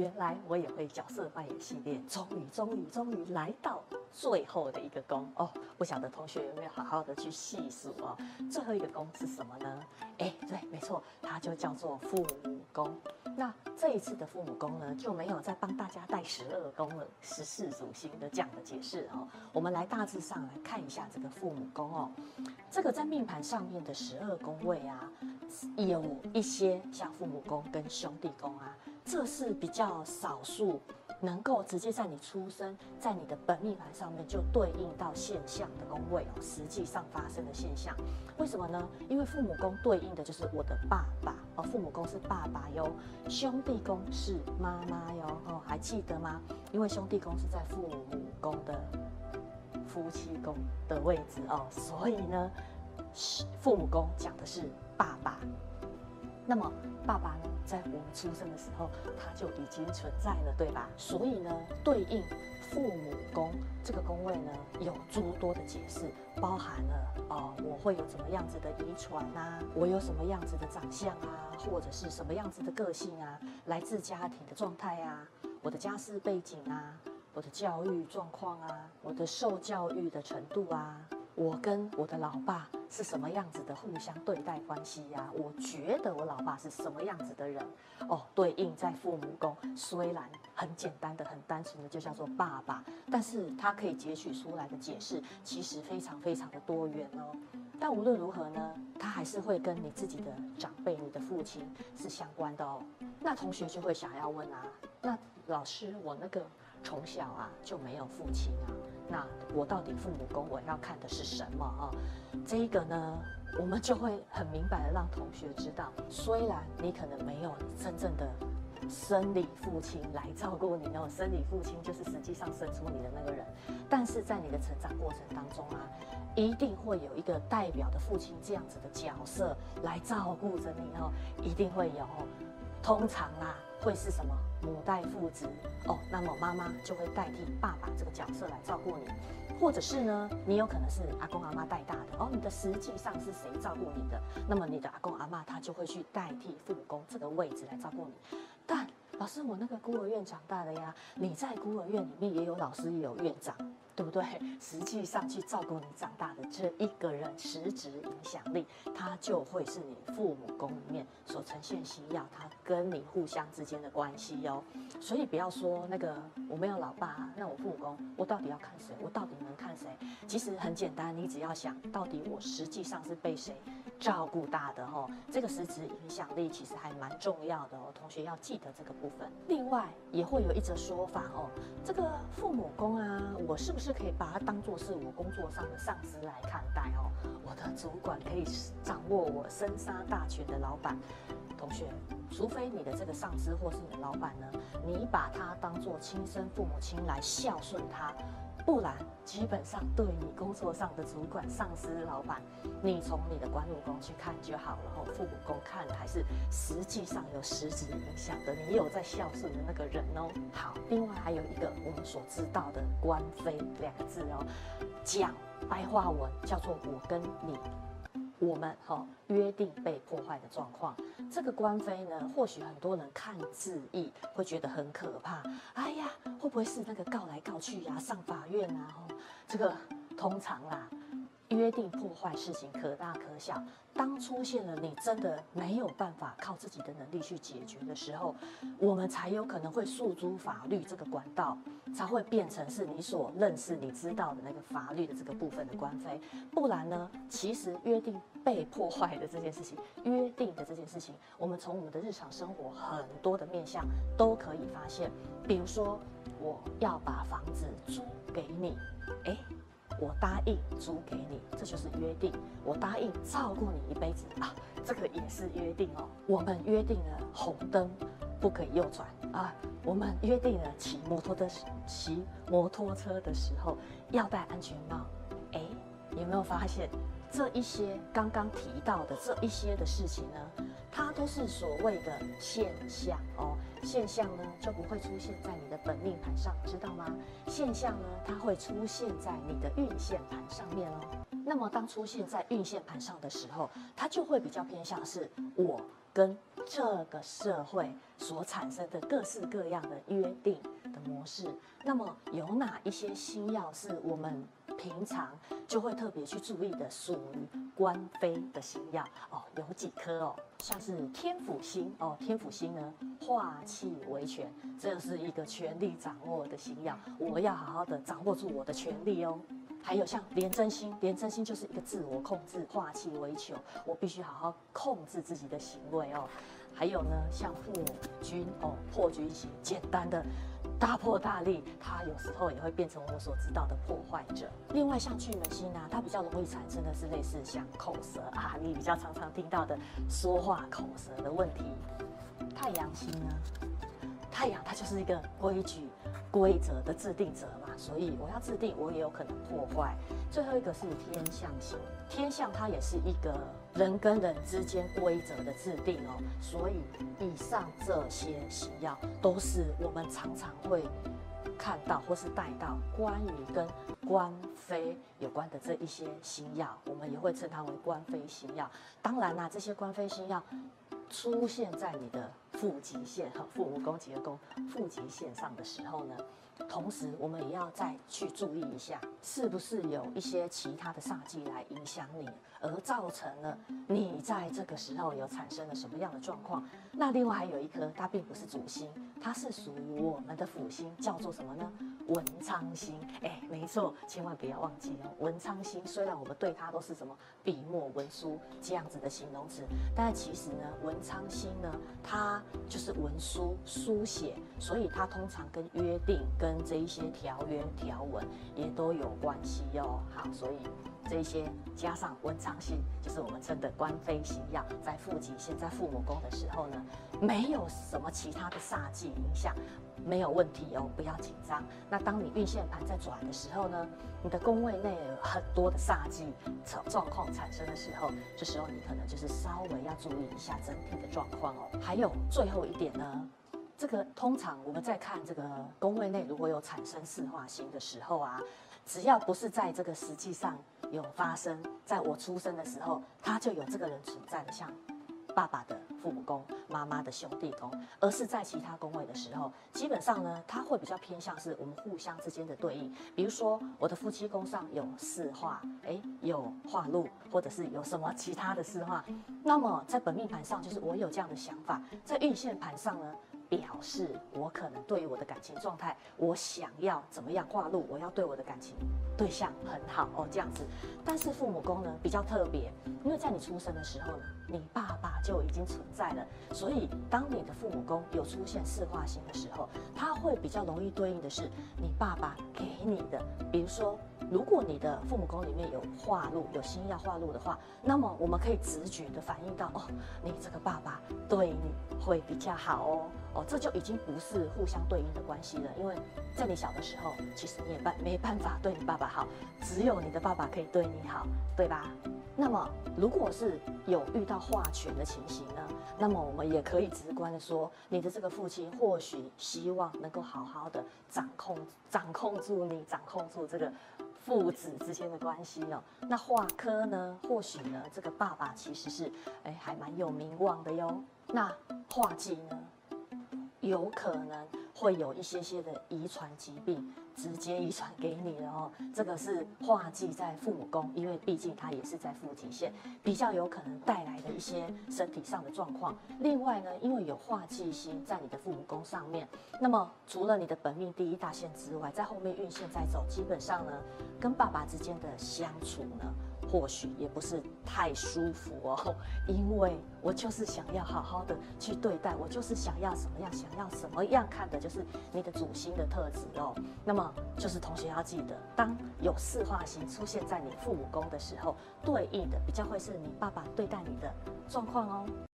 原来我也会角色扮演系列，终于终于终于来到最后的一个宫哦！不晓得同学有没有好好的去细数哦？最后一个宫是什么呢？哎，对，没错，它就叫做父母宫。那这一次的父母宫呢，就没有再帮大家带十二宫了，十四主星的这样的解释哦。我们来大致上来看一下这个父母宫哦。这个在命盘上面的十二宫位啊，有一些像父母宫跟兄弟宫啊。这是比较少数能够直接在你出生在你的本命盘上面就对应到现象的宫位哦，实际上发生的现象，为什么呢？因为父母宫对应的就是我的爸爸哦，父母宫是爸爸哟，兄弟宫是妈妈哟哦，还记得吗？因为兄弟宫是在父母宫的夫妻宫的位置哦，所以呢，父母宫讲的是爸爸。那么爸爸呢，在我们出生的时候，它就已经存在了，对吧？所以呢，对应父母宫这个宫位呢，有诸多的解释，包含了哦，我会有怎么样子的遗传啊，我有什么样子的长相啊，或者是什么样子的个性啊，来自家庭的状态啊，我的家世背景啊，我的教育状况啊，我的受教育的程度啊。我跟我的老爸是什么样子的互相对待关系呀、我觉得我老爸是什么样子的人？哦，对应在父母宫，虽然很简单的、很单纯的就叫做爸爸，但是他可以截取出来的解释其实非常非常的多元哦。但无论如何呢，他还是会跟你自己的长辈、你的父亲是相关的哦。那同学就会想要问啊，那老师，我那个从小啊就没有父亲啊？那我到底父母宫我要看的是什么啊？这一个呢，我们就会很明白的让同学知道，虽然你可能没有真正的生理父亲来照顾你哦，生理父亲就是实际上生出你的那个人，但是在你的成长过程当中啊，一定会有一个代表的父亲这样子的角色来照顾着你哦，一定会有。通常啊，会是什么母带父职哦？那么妈妈就会代替爸爸这个角色来照顾你，或者是呢，你有可能是阿公阿妈带大的哦。你的实际上是谁照顾你的？那么你的阿公阿妈他就会去代替父母宫这个位置来照顾你。但老师，我那个孤儿院长大的呀，你在孤儿院里面也有老师也有院长。对不对？实际上去照顾你长大的这一个人，实质影响力，他就会是你父母宫里面所呈现需要他跟你互相之间的关系哟。所以不要说那个我没有老爸，那我父母宫我到底要看谁？我到底能看谁？其实很简单，你只要想到底我实际上是被谁照顾大的哦，这个实质影响力其实还蛮重要的哦。同学要记得这个部分。另外也会有一则说法哦，这个父母宫啊，我是不是？可以把它当做是我工作上的上司来看待哦，我的主管可以掌握我生杀大权的老板。同学，除非你的这个上司或是你的老板呢，你把他当做亲生父母亲来孝顺他。不然，基本上对你工作上的主管、上司、老板，你从你的官禄宫去看就好了。哦，父母宫看还是实际上有实质影响的，你有在孝顺的那个人哦。好，另外还有一个我们所知道的“官非”两个字哦，讲白话文叫做“我跟你”。我们哈约定被破坏的状况，这个官非呢，或许很多人看字义会觉得很可怕。哎呀，会不会是那个告来告去呀、上法院啊？哦，这个通常啦。约定破坏事情可大可小，当出现了你真的没有办法靠自己的能力去解决的时候，我们才有可能会诉诸法律这个管道，才会变成是你所认识、你知道的那个法律的这个部分的官非。不然呢，其实约定被破坏的这件事情，约定的这件事情，我们从我们的日常生活很多的面向都可以发现。比如说，我要把房子租给你，诶。我答应租给你，这就是约定。我答应照顾你一辈子啊，这个也是约定哦。我们约定了红灯不可以右转啊，我们约定了骑摩托的骑摩托车的时候要戴安全帽。哎，有没有发现这一些刚刚提到的这一些的事情呢？它都是所谓的现象哦，现象呢就不会出现在你的本命盘上，知道吗？现象呢，它会出现在你的运线盘上面哦。那么当出现在运线盘上的时候，它就会比较偏向是我跟这个社会所产生的各式各样的约定模式。那么有哪一些星曜是我们平常就会特别去注意的，属于官非的星曜哦？有几颗哦，像是天府星哦，天府星呢，化气为权，这是一个权力掌握的星曜，我要好好的掌握住我的权力哦。还有像廉贞星，廉贞星就是一个自我控制，化气为囚，我必须好好控制自己的行为哦。还有呢，像父母军哦，破军星，简单的大破大立，它有时候也会变成我们所知道的破坏者。另外像巨门星呢，它比较容易产生的是类似像口舌啊，你比较常常听到的说话口舌的问题。太阳星呢，太阳它就是一个规矩。规则的制定者嘛，所以我要制定，我也有可能破坏。最后一个是天象星，天象它也是一个人跟人之间规则的制定哦。所以以上这些星曜都是我们常常会看到或是带到关于跟官非有关的这一些星曜，我们也会称它为官非星曜。当然啦，这些官非星曜出现在你的。父极线和父母宫吉的宫父极线上的时候呢，同时我们也要再去注意一下，是不是有一些其他的煞气来影响你，而造成了你在这个时候有产生了什么样的状况？那另外还有一颗，它并不是主星，它是属于我们的辅星，叫做什么呢？文昌星。哎，没错，千万不要忘记哦。文昌星虽然我们对它都是什么笔墨文书这样子的形容词，但其实呢，文昌星呢，它就是文书书写，所以它通常跟约定、跟这一些条约条文也都有关系哟。好，所以这些加上文昌星，就是我们称的官非星曜，在父极线在父母宫的时候呢，没有什么其他的煞气影响，没有问题哦，不要紧张。那当你运线盘在转的时候呢，你的宫位内有很多的煞气状状况产生的时候，这时候你可能就是稍微要注意一下整体的状况哦。还有最后一点呢，这个通常我们在看这个宫位内如果有产生四化星的时候啊，只要不是在这个实际上有发生，在我出生的时候，他就有这个人存在的，像爸爸的。父母宫、妈妈的兄弟宫，而是在其他宫位的时候，基本上呢，它会比较偏向是我们互相之间的对应。比如说，我的夫妻宫上有四化，哎，有化禄，或者是有什么其他的四化，那么在本命盘上，就是我有这样的想法，在运线盘上呢。表示我可能对于我的感情状态，我想要怎么样化禄，我要对我的感情对象很好哦，这样子。但是父母宫呢比较特别，因为在你出生的时候呢，你爸爸就已经存在了，所以当你的父母宫有出现四化星的时候，它会比较容易对应的是你爸爸给你的，比如说。如果你的父母宫里面有化禄，有星曜化禄的话，那么我们可以直觉的反映到，哦，你这个爸爸对你会比较好哦，哦，这就已经不是互相对应的关系了，因为在你小的时候，其实你也办没办法对你爸爸好，只有你的爸爸可以对你好，对吧？那么如果是有遇到化权的情形呢，那么我们也可以直观的说，你的这个父亲或许希望能够好好的掌控掌控住你，掌控住这个。父子之间的关系哦，那化科呢？或许呢，这个爸爸其实是哎，还蛮有名望的哟。那化忌呢，有可能会有一些些的遗传疾病。直接遗传给你了哦，这个是化忌在父母宫，因为毕竟它也是在父极线，比较有可能带来的一些身体上的状况。另外呢，因为有化忌星在你的父母宫上面，那么除了你的本命第一大线之外，在后面运线在走，基本上呢，跟爸爸之间的相处呢。或许也不是太舒服哦，因为我就是想要好好的去对待，我就是想要什么样，想要什么样看的，就是你的主星的特质哦。那么就是同学要记得，当有四化星出现在你父母宫的时候，对应的比较会是你爸爸对待你的状况哦。